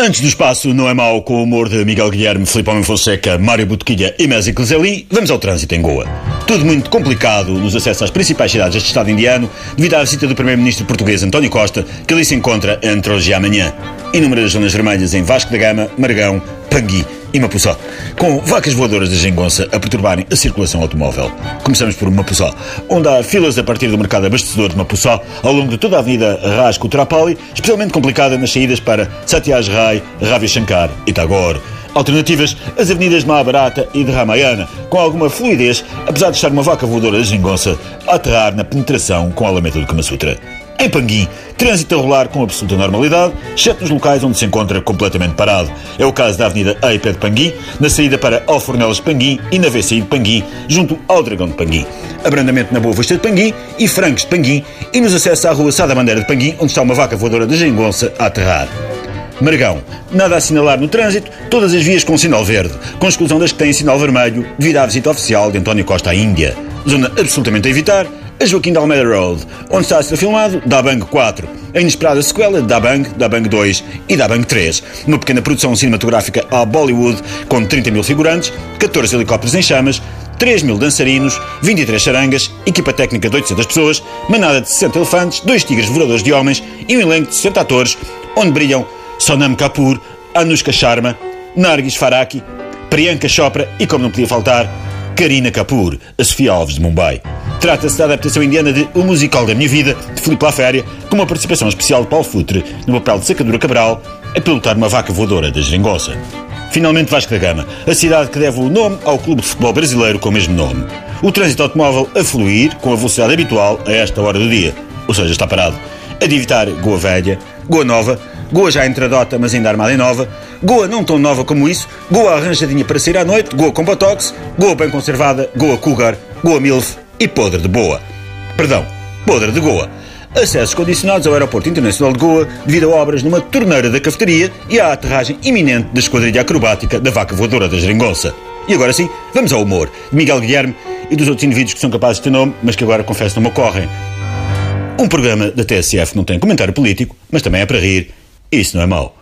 Antes do espaço não é mau com o humor de Miguel Guilherme, Filipe Homem Fonseca, Mário Botequilha e Messi Cleseli, vamos ao trânsito em Goa. Tudo muito complicado nos acessos às principais cidades deste Estado indiano, devido à visita do Primeiro-Ministro português António Costa, que ali se encontra entre hoje e amanhã. Inúmeras zonas vermelhas em Vasco da Gama, Margão, Pangui e Mapuçó, com vacas voadoras da Gengonça a perturbarem a circulação automóvel. Começamos por Mapuçó, onde há filas a partir do mercado abastecedor de Mapuçó ao longo de toda a avenida Rasco Trapali, especialmente complicada nas saídas para Satyaj Rai, Ravi Shankar e Tagore. Alternativas, as avenidas de Mahabharata e de Ramayana, com alguma fluidez, apesar de estar uma vaca voadora da Gengonça a aterrar na penetração com a Alameda do Kama Sutra. Em Panguim, trânsito a rolar com absoluta normalidade, exceto nos locais onde se encontra completamente parado. É o caso da Avenida Eipé de Panguim, na saída para Alfornelas de Panguim e na VCI de Panguim, junto ao Dragão de Panguim. Abrandamento na Boa Vista de Panguim e Francos de Panguim e nos acessos à Rua Sada Bandeira de Panguim, onde está uma vaca voadora de Gengonça a aterrar. Margão. Nada a assinalar no trânsito, todas as vias com sinal verde, com exclusão das que têm sinal vermelho, devido à visita oficial de António Costa à Índia. Zona absolutamente a evitar, a Joaquim de Almeida Road, onde está a ser filmado Da Bang 4, a inesperada sequela de Da Bang, Da Bang 2 e Da Bang 3, uma pequena produção cinematográfica à Bollywood com 30 mil figurantes, 14 helicópteros em chamas, 3 mil dançarinos, 23 charangas, equipa técnica de 800 pessoas, manada de 60 elefantes, dois tigres voadores de homens e um elenco de 60 atores, onde brilham Sonam Kapoor, Anushka Sharma, Nargis Faraki, Priyanka Chopra e, como não podia faltar, Karina Kapoor, a Sofia Alves de Mumbai. Trata-se da adaptação indiana de O Musical da Minha Vida, de Filipe Laféria, com uma participação especial de Paulo Futre, no papel de Sacadura Cabral, a pilotar uma vaca voadora da Geringonça. Finalmente Vasco da Gama, a cidade que deve o nome ao clube de futebol brasileiro com o mesmo nome. O trânsito automóvel a fluir com a velocidade habitual a esta hora do dia, ou seja, está parado. A evitar Goa Velha, Goa Nova, Goa já entradota, mas ainda armada em nova. Goa não tão nova como isso. Goa arranjadinha para sair à noite. Goa com botox. Goa bem conservada. Goa cougar. Goa milf. E podre de boa. Perdão, podre de Goa. Acessos condicionados ao Aeroporto Internacional de Goa devido a obras numa torneira da cafetaria e à aterragem iminente da esquadrilha acrobática da vaca voadora da Geringonça. E agora sim, vamos ao humor de Miguel Guilherme e dos outros indivíduos que são capazes de ter nome, mas que agora confesso não me ocorrem. Um programa da TSF não tem comentário político, mas também é para rir isso não é mau.